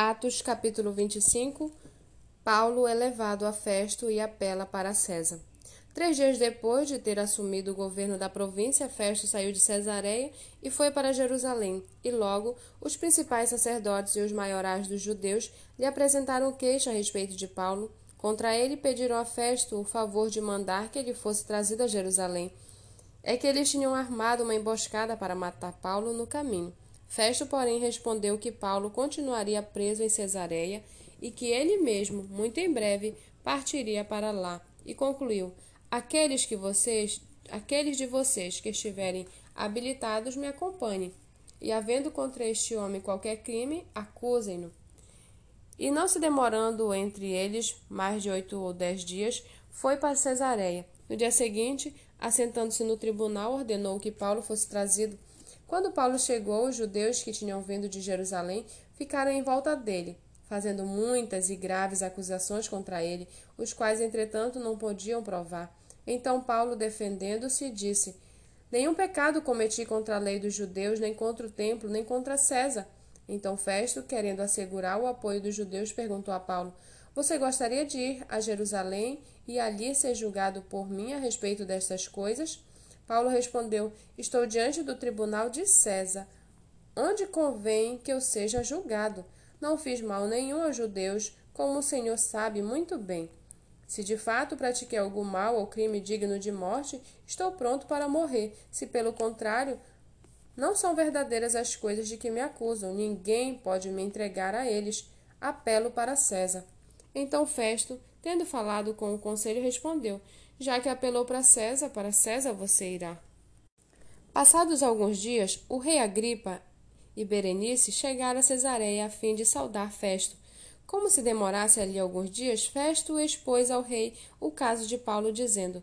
Atos capítulo 25 Paulo é levado a Festo e apela para César. Três dias depois de ter assumido o governo da província, Festo saiu de Cesareia e foi para Jerusalém, e logo os principais sacerdotes e os maiorais dos judeus lhe apresentaram queixa a respeito de Paulo. Contra ele pediram a Festo o favor de mandar que ele fosse trazido a Jerusalém. É que eles tinham armado uma emboscada para matar Paulo no caminho. Festo, porém, respondeu que Paulo continuaria preso em Cesareia e que ele mesmo, muito em breve, partiria para lá, e concluiu: Aqueles que vocês, aqueles de vocês que estiverem habilitados me acompanhem, e havendo contra este homem qualquer crime, acusem-no. E não se demorando entre eles mais de oito ou dez dias, foi para Cesareia. No dia seguinte, assentando-se no tribunal, ordenou que Paulo fosse trazido quando Paulo chegou, os judeus que tinham vindo de Jerusalém ficaram em volta dele, fazendo muitas e graves acusações contra ele, os quais, entretanto, não podiam provar. Então Paulo, defendendo-se, disse: Nenhum pecado cometi contra a lei dos judeus, nem contra o templo, nem contra César. Então Festo, querendo assegurar o apoio dos judeus, perguntou a Paulo: Você gostaria de ir a Jerusalém e ali ser julgado por mim a respeito destas coisas? Paulo respondeu: Estou diante do tribunal de César, onde convém que eu seja julgado. Não fiz mal nenhum aos judeus, como o Senhor sabe muito bem. Se de fato pratiquei algum mal ou crime digno de morte, estou pronto para morrer. Se, pelo contrário, não são verdadeiras as coisas de que me acusam, ninguém pode me entregar a eles. Apelo para César. Então Festo, tendo falado com o conselho, respondeu: já que apelou para César, para César você irá. Passados alguns dias, o rei Agripa e Berenice chegaram a Cesareia a fim de saudar Festo. Como se demorasse ali alguns dias, Festo expôs ao rei o caso de Paulo, dizendo: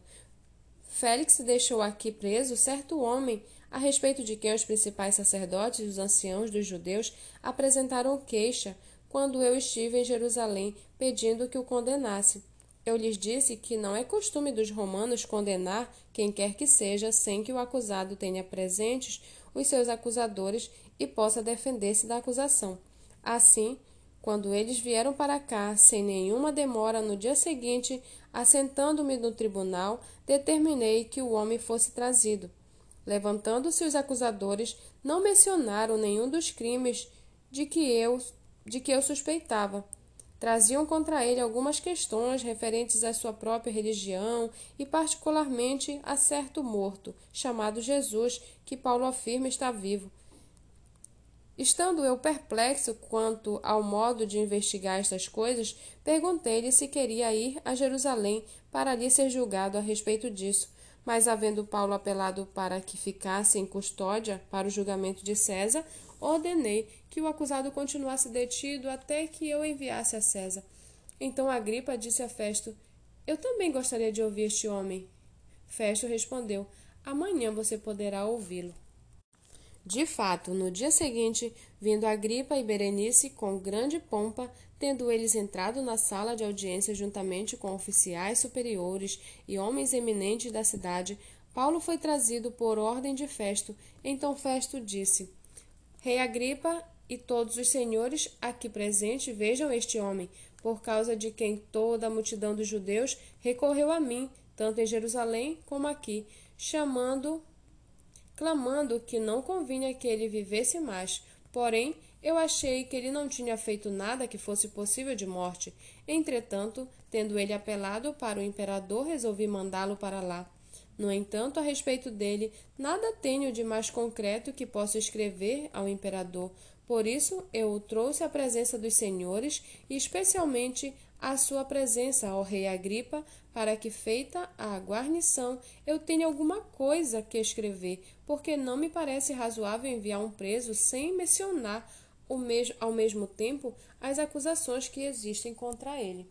Félix deixou aqui preso certo homem, a respeito de quem os principais sacerdotes e os anciãos dos judeus apresentaram queixa quando eu estive em Jerusalém, pedindo que o condenasse. Eu lhes disse que não é costume dos romanos condenar quem quer que seja sem que o acusado tenha presentes os seus acusadores e possa defender-se da acusação. Assim, quando eles vieram para cá, sem nenhuma demora, no dia seguinte, assentando-me no tribunal, determinei que o homem fosse trazido. Levantando-se os acusadores, não mencionaram nenhum dos crimes de que eu, de que eu suspeitava traziam contra ele algumas questões referentes à sua própria religião e, particularmente, a certo morto, chamado Jesus, que Paulo afirma está vivo. Estando eu perplexo quanto ao modo de investigar estas coisas, perguntei-lhe se queria ir a Jerusalém para ali ser julgado a respeito disso. Mas, havendo Paulo apelado para que ficasse em custódia para o julgamento de César, ordenei que o acusado continuasse detido até que eu enviasse a César. Então Agripa disse a Festo: Eu também gostaria de ouvir este homem. Festo respondeu: Amanhã você poderá ouvi-lo. De fato, no dia seguinte, vindo Agripa e Berenice com grande pompa, tendo eles entrado na sala de audiência juntamente com oficiais superiores e homens eminentes da cidade, Paulo foi trazido por ordem de Festo. Então Festo disse: Rei Agripa e todos os senhores aqui presentes vejam este homem, por causa de quem toda a multidão dos judeus recorreu a mim, tanto em Jerusalém como aqui, chamando, clamando que não convinha que ele vivesse mais. Porém, eu achei que ele não tinha feito nada que fosse possível de morte. Entretanto, tendo ele apelado para o imperador, resolvi mandá-lo para lá. No entanto, a respeito dele, nada tenho de mais concreto que possa escrever ao imperador. Por isso, eu o trouxe à presença dos senhores e especialmente à sua presença, ao rei Agripa, para que, feita a guarnição, eu tenha alguma coisa que escrever, porque não me parece razoável enviar um preso sem mencionar ao mesmo tempo as acusações que existem contra ele.